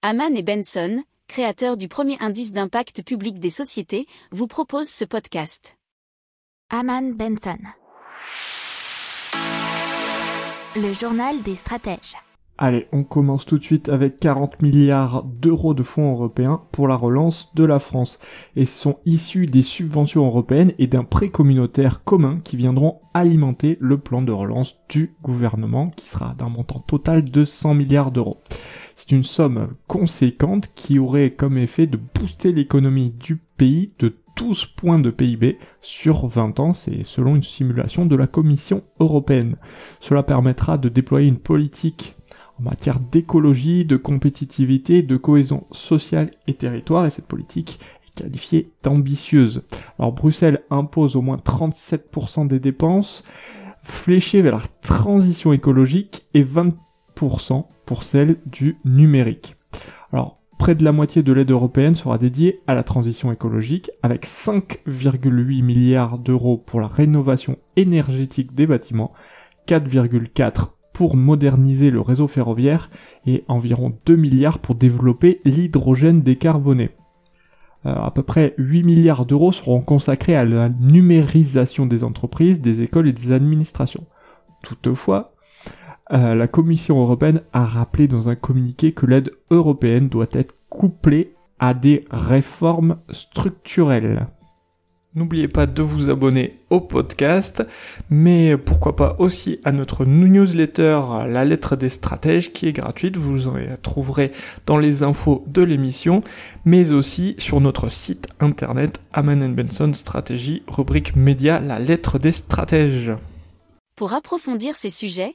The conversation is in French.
Haman et Benson, créateurs du premier indice d'impact public des sociétés, vous proposent ce podcast. Haman Benson. Le journal des stratèges. Allez, on commence tout de suite avec 40 milliards d'euros de fonds européens pour la relance de la France. Et sont issus des subventions européennes et d'un prêt communautaire commun qui viendront alimenter le plan de relance du gouvernement qui sera d'un montant total de 100 milliards d'euros. C'est une somme conséquente qui aurait comme effet de booster l'économie du pays de 12 points de PIB sur 20 ans, c'est selon une simulation de la Commission européenne. Cela permettra de déployer une politique en matière d'écologie, de compétitivité, de cohésion sociale et territoire, et cette politique est qualifiée d'ambitieuse. Alors Bruxelles impose au moins 37% des dépenses fléchées vers la transition écologique et 20% pour celle du numérique. Alors près de la moitié de l'aide européenne sera dédiée à la transition écologique, avec 5,8 milliards d'euros pour la rénovation énergétique des bâtiments, 4,4 pour moderniser le réseau ferroviaire et environ 2 milliards pour développer l'hydrogène décarboné. Euh, à peu près 8 milliards d'euros seront consacrés à la numérisation des entreprises, des écoles et des administrations. Toutefois, euh, la Commission européenne a rappelé dans un communiqué que l'aide européenne doit être couplée à des réformes structurelles. N'oubliez pas de vous abonner au podcast, mais pourquoi pas aussi à notre newsletter La lettre des stratèges qui est gratuite, vous en trouverez dans les infos de l'émission, mais aussi sur notre site internet Aman Benson Stratégie, rubrique média La lettre des stratèges. Pour approfondir ces sujets,